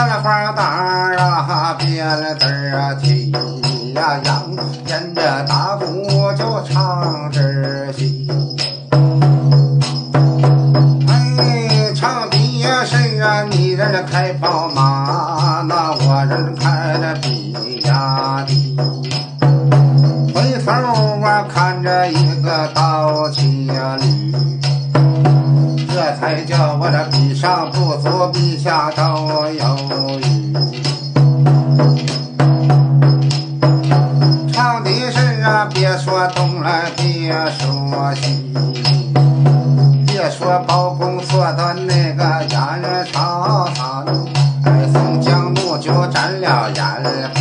麻了打得啊别了子啊起呀秧连着打鼓就唱支戏。哎唱的别时啊你在那开宝马那我这开了比亚迪。回头啊看着一个大青呀绿叫我这比上不足，比下都有余。唱的是啊，别说东来，别说西，别说包公坐的那个圆圆草草，宋江怒就斩了眼。